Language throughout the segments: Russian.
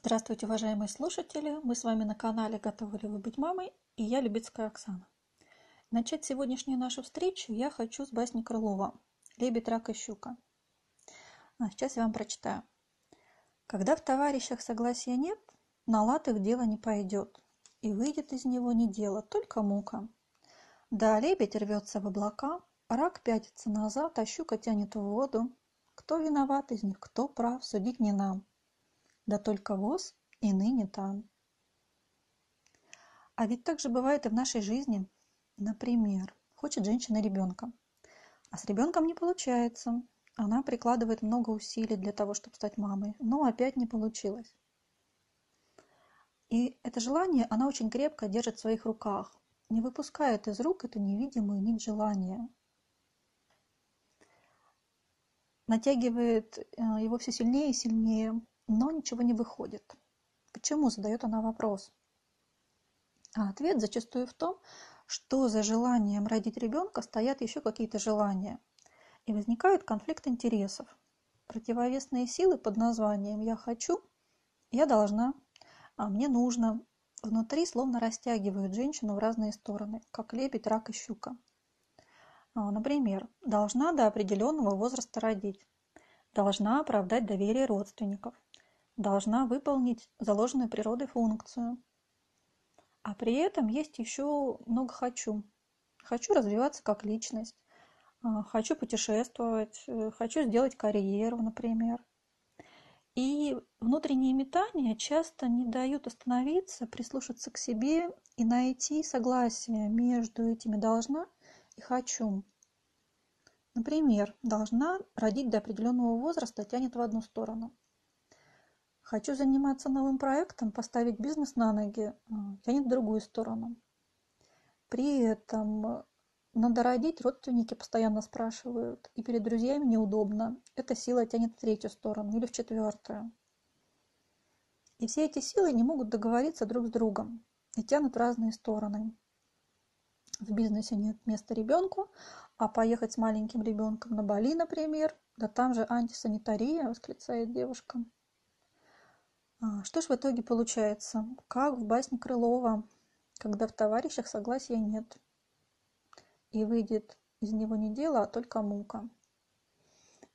Здравствуйте, уважаемые слушатели! Мы с вами на канале «Готовы ли вы быть мамой?» и я, Любецкая Оксана. Начать сегодняшнюю нашу встречу я хочу с басни Крылова «Лебедь, рак и щука». А сейчас я вам прочитаю. Когда в товарищах согласия нет, на лад их дело не пойдет, и выйдет из него не дело, только мука. Да, лебедь рвется в облака, рак пятится назад, а щука тянет в воду. Кто виноват из них, кто прав, судить не нам да только воз и ныне там. А ведь так же бывает и в нашей жизни. Например, хочет женщина ребенка, а с ребенком не получается. Она прикладывает много усилий для того, чтобы стать мамой, но опять не получилось. И это желание она очень крепко держит в своих руках, не выпускает из рук эту невидимую нить желания. Натягивает э, его все сильнее и сильнее, но ничего не выходит. Почему, задает она вопрос. А ответ зачастую в том, что за желанием родить ребенка стоят еще какие-то желания. И возникает конфликт интересов. Противовесные силы под названием «я хочу», «я должна», «а мне нужно» внутри словно растягивают женщину в разные стороны, как лебедь, рак и щука. А, например, должна до определенного возраста родить, должна оправдать доверие родственников, должна выполнить заложенную природой функцию. А при этом есть еще много «хочу». Хочу развиваться как личность, а, хочу путешествовать, э, хочу сделать карьеру, например. И внутренние метания часто не дают остановиться, прислушаться к себе и найти согласие между этими «должна» и «хочу». Например, «должна» родить до определенного возраста тянет в одну сторону – Хочу заниматься новым проектом, поставить бизнес на ноги, тянет в другую сторону. При этом надо родить, родственники постоянно спрашивают, и перед друзьями неудобно. Эта сила тянет в третью сторону или в четвертую. И все эти силы не могут договориться друг с другом и тянут в разные стороны. В бизнесе нет места ребенку, а поехать с маленьким ребенком на Бали, например, да там же антисанитария, восклицает девушка. А, что ж в итоге получается? Как в басне Крылова, когда в товарищах согласия нет. И выйдет из него не дело, а только мука.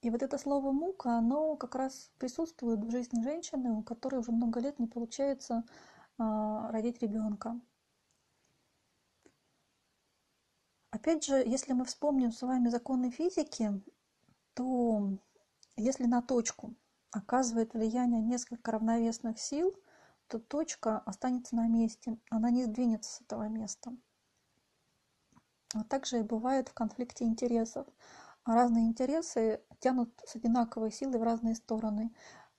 И вот это слово «мука», оно как раз присутствует в жизни женщины, у которой уже много лет не получается а, родить ребенка. Опять же, если мы вспомним с вами законы физики, то если на точку оказывает влияние несколько равновесных сил, то точка останется на месте, она не сдвинется с этого места. А также и бывает в конфликте интересов. Разные интересы тянут с одинаковой силой в разные стороны,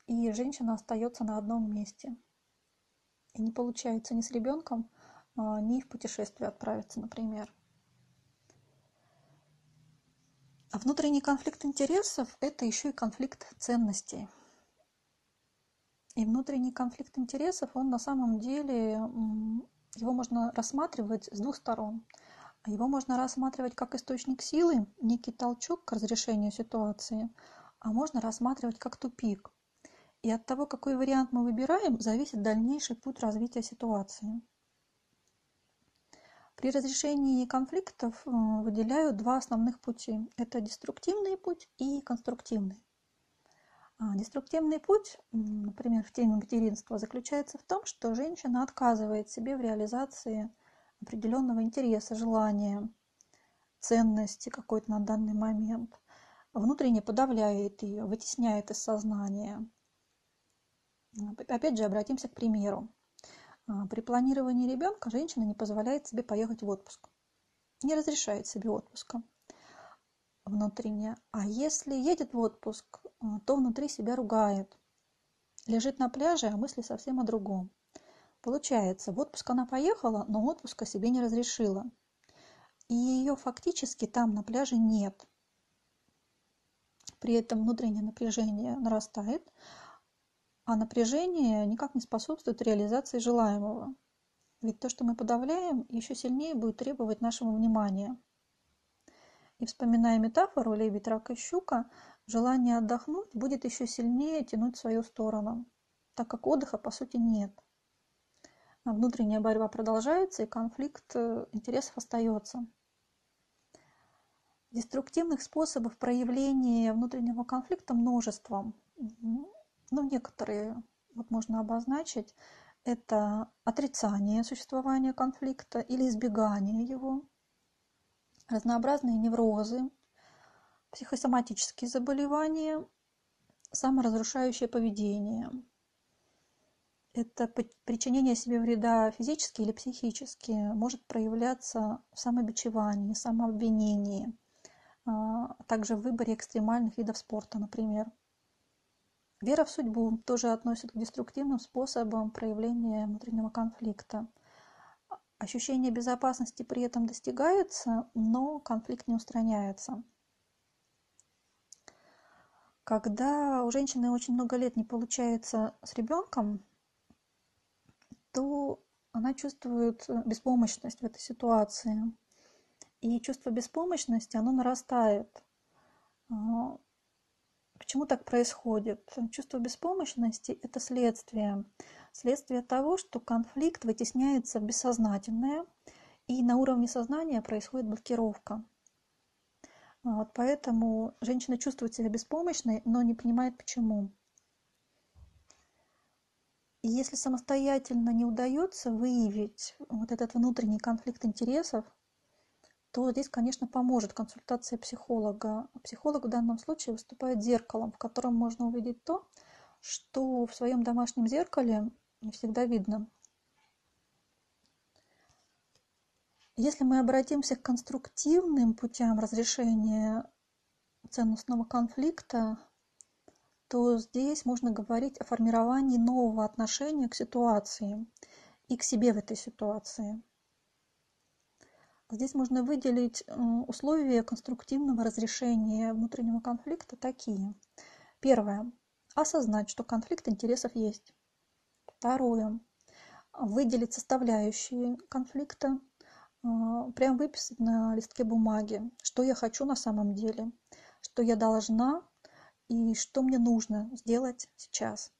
и женщина остается на одном месте. И не получается ни с ребенком, а, ни в путешествие отправиться, например. А внутренний конфликт интересов – это еще и конфликт ценностей – и внутренний конфликт интересов, он на самом деле, его можно рассматривать с двух сторон. Его можно рассматривать как источник силы, некий толчок к разрешению ситуации, а можно рассматривать как тупик. И от того, какой вариант мы выбираем, зависит дальнейший путь развития ситуации. При разрешении конфликтов э, выделяют два основных пути. Это деструктивный путь и конструктивный. А, деструктивный путь, например, в теме материнства, заключается в том, что женщина отказывает себе в реализации определенного интереса, желания, ценности какой-то на данный момент, внутренне подавляет ее, вытесняет из сознания. Опять же, обратимся к примеру. А, при планировании ребенка женщина не позволяет себе поехать в отпуск, не разрешает себе отпуска внутренне. А если едет в отпуск, то внутри себя ругает. Лежит на пляже, а мысли совсем о другом. Получается, в отпуск она поехала, но отпуска себе не разрешила. И ее фактически там на пляже нет. При этом внутреннее напряжение нарастает, а напряжение никак не способствует реализации желаемого. Ведь то, что мы подавляем, еще сильнее будет требовать нашего внимания. И вспоминая метафору «лебедь, рак и щука», желание отдохнуть будет еще сильнее тянуть в свою сторону. так как отдыха по сути нет. А внутренняя борьба продолжается, и конфликт э, интересов остается. Деструктивных способов проявления внутреннего конфликта множество. Ну, некоторые вот можно обозначить. Это отрицание существования конфликта или избегание его, разнообразные неврозы, психосоматические заболевания, саморазрушающее поведение. Это причинение себе вреда физически или психически может проявляться в самобичевании, самообвинении, а также в выборе экстремальных видов спорта, например. Вера в судьбу тоже относит к деструктивным способам проявления внутреннего конфликта. Ощущение безопасности при этом достигается, но конфликт не устраняется. Когда у женщины очень много лет не получается с ребенком, то она чувствует беспомощность в этой ситуации. И чувство беспомощности, оно нарастает. А, почему так происходит? Чувство беспомощности – это следствие. Следствие того, что конфликт вытесняется в бессознательное, и на уровне сознания происходит блокировка. Вот поэтому женщина чувствует себя беспомощной, но не понимает почему. И если самостоятельно не удается выявить вот этот внутренний конфликт интересов, то здесь, конечно, поможет консультация психолога. Психолог в данном случае выступает зеркалом, в котором можно увидеть то, что в своем домашнем зеркале не всегда видно. Если мы обратимся к конструктивным путям разрешения ценностного конфликта, то здесь можно говорить о формировании нового отношения к ситуации и к себе в этой ситуации. Здесь можно выделить условия конструктивного разрешения внутреннего конфликта такие. Первое. Осознать, что конфликт интересов есть. Второе. Выделить составляющие конфликта прям выписать на листке бумаги, что я хочу на самом деле, что я должна и что мне нужно сделать сейчас.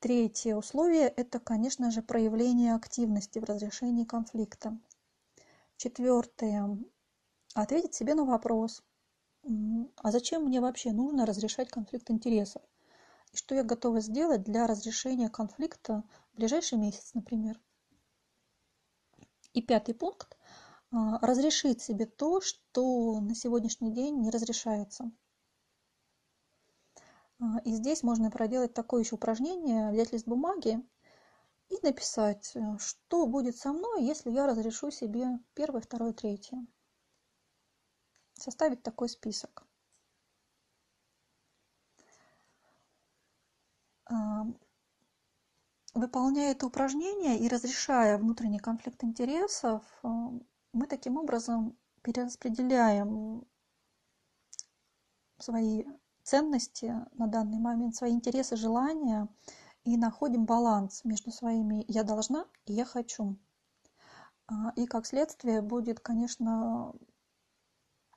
Третье условие – это, конечно же, проявление активности в разрешении конфликта. Четвертое – ответить себе на вопрос, а зачем мне вообще нужно разрешать конфликт интересов? И что я готова сделать для разрешения конфликта в ближайший месяц, например? И пятый пункт а, – разрешить себе то, что на сегодняшний день не разрешается. А, и здесь можно проделать такое еще упражнение, взять лист бумаги и написать, э, что будет со мной, если я разрешу себе первое, второе, третье. Составить такой список. Выполняя это упражнение и разрешая внутренний конфликт интересов, э, мы таким образом перераспределяем свои ценности на данный момент, свои интересы, желания и находим баланс между своими «я должна» и «я хочу». А, и как следствие будет, конечно,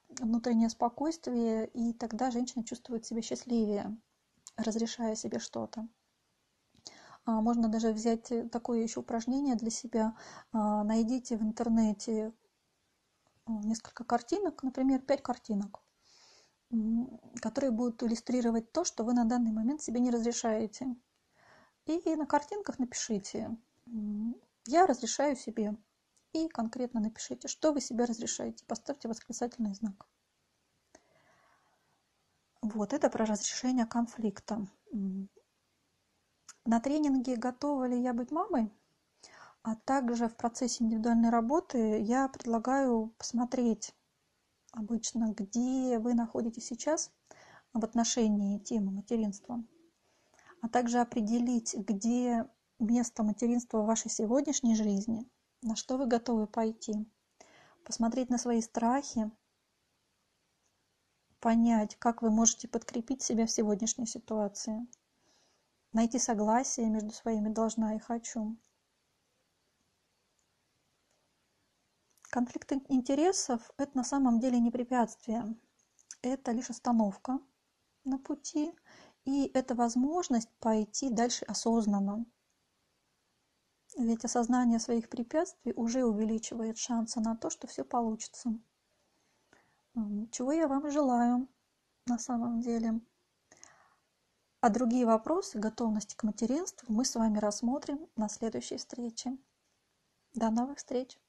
внутреннее спокойствие, и тогда женщина чувствует себя счастливее, разрешая себе что-то. А, можно даже взять э, такое еще упражнение для себя. А, найдите в интернете а, несколько картинок, например, пять картинок, которые будут иллюстрировать то, что вы на данный момент себе не разрешаете. И на картинках напишите «Я разрешаю себе». И конкретно напишите, что вы себе разрешаете. Поставьте восклицательный знак. Вот это про разрешение конфликта. На тренинге «Готова ли я быть мамой?» а также в процессе индивидуальной работы я предлагаю посмотреть обычно, где вы находитесь сейчас в отношении темы материнства, а также определить, где место материнства в вашей сегодняшней жизни, на что вы готовы пойти, посмотреть на свои страхи, понять, как вы можете подкрепить себя в сегодняшней ситуации – найти согласие между своими должна и хочу. Конфликт интересов – это на самом деле не препятствие, это лишь остановка на пути И это возможность пойти дальше осознанно. Ведь осознание своих препятствий уже увеличивает шансы на то, что все получится. Чего я вам желаю на самом деле. А другие вопросы готовности к материнству мы с вами рассмотрим на следующей встрече. До новых встреч!